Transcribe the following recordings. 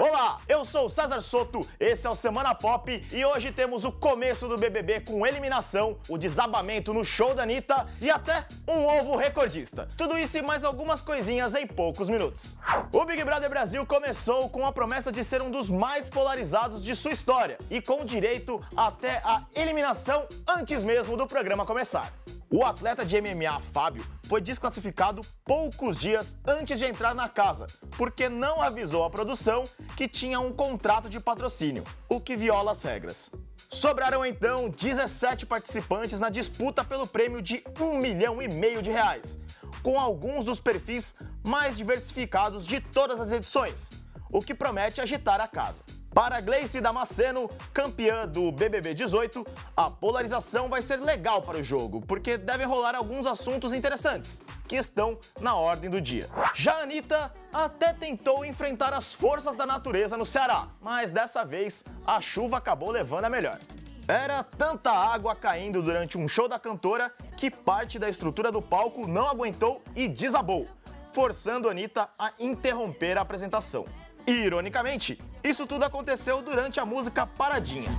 Olá, eu sou o César Soto, esse é o Semana Pop e hoje temos o começo do BBB com eliminação, o desabamento no show da Anitta e até um ovo recordista. Tudo isso e mais algumas coisinhas em poucos minutos. O Big Brother Brasil começou com a promessa de ser um dos mais polarizados de sua história e com direito até a eliminação antes mesmo do programa começar. O atleta de MMA Fábio foi desclassificado poucos dias antes de entrar na casa, porque não avisou a produção que tinha um contrato de patrocínio, o que viola as regras. Sobraram então 17 participantes na disputa pelo prêmio de um milhão e meio de reais, com alguns dos perfis mais diversificados de todas as edições, o que promete agitar a casa. Para Gleice Damasceno, campeã do BBB 18, a polarização vai ser legal para o jogo, porque devem rolar alguns assuntos interessantes, que estão na ordem do dia. Já a Anitta até tentou enfrentar as forças da natureza no Ceará, mas dessa vez a chuva acabou levando a melhor. Era tanta água caindo durante um show da cantora que parte da estrutura do palco não aguentou e desabou, forçando a Anitta a interromper a apresentação. Ironicamente, isso tudo aconteceu durante a música Paradinha.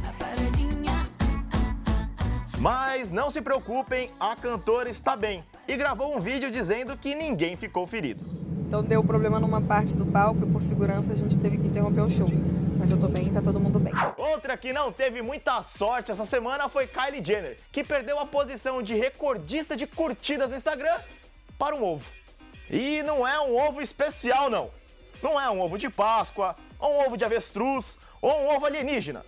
Mas não se preocupem, a cantora está bem e gravou um vídeo dizendo que ninguém ficou ferido. Então deu problema numa parte do palco e por segurança a gente teve que interromper o show. Mas eu tô bem e tá todo mundo bem. Outra que não teve muita sorte essa semana foi Kylie Jenner, que perdeu a posição de recordista de curtidas no Instagram para um ovo. E não é um ovo especial não. Não é um ovo de Páscoa, ou um ovo de avestruz, ou um ovo alienígena.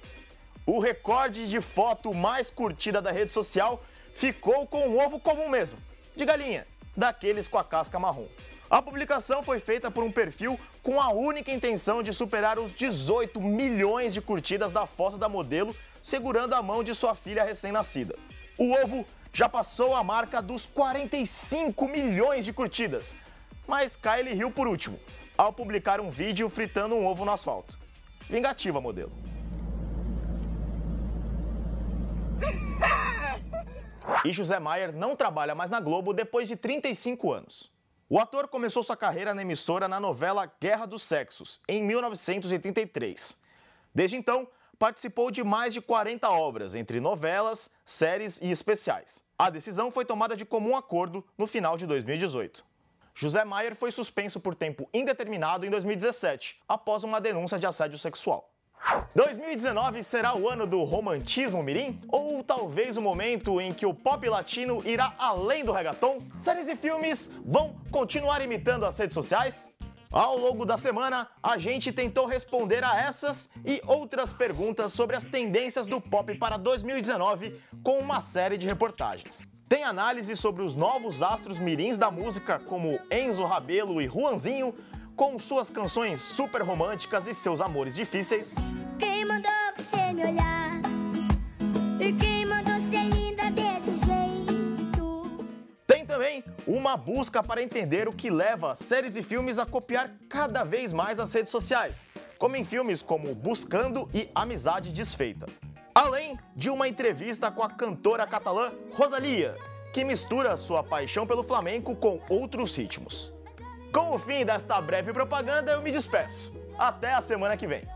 O recorde de foto mais curtida da rede social ficou com um ovo comum mesmo, de galinha, daqueles com a casca marrom. A publicação foi feita por um perfil com a única intenção de superar os 18 milhões de curtidas da foto da modelo segurando a mão de sua filha recém-nascida. O ovo já passou a marca dos 45 milhões de curtidas, mas Kylie riu por último, ao publicar um vídeo fritando um ovo no asfalto. Vingativa, modelo. E José Maier não trabalha mais na Globo depois de 35 anos. O ator começou sua carreira na emissora na novela Guerra dos Sexos, em 1983. Desde então, participou de mais de 40 obras, entre novelas, séries e especiais. A decisão foi tomada de comum acordo no final de 2018. José Maier foi suspenso por tempo indeterminado em 2017, após uma denúncia de assédio sexual. 2019 será o ano do romantismo mirim? Ou talvez o momento em que o pop latino irá além do reggaeton? Séries e filmes vão continuar imitando as redes sociais? Ao longo da semana, a gente tentou responder a essas e outras perguntas sobre as tendências do pop para 2019 com uma série de reportagens. Tem análise sobre os novos astros mirins da música, como Enzo Rabelo e Juanzinho, com suas canções super românticas e seus amores difíceis. Quem mandou você me olhar? E quem mandou ser linda desse jeito? Tem também uma busca para entender o que leva séries e filmes a copiar cada vez mais as redes sociais, como em filmes como Buscando e Amizade Desfeita. Além de uma entrevista com a cantora catalã Rosalia, que mistura sua paixão pelo flamenco com outros ritmos. Com o fim desta breve propaganda, eu me despeço. Até a semana que vem.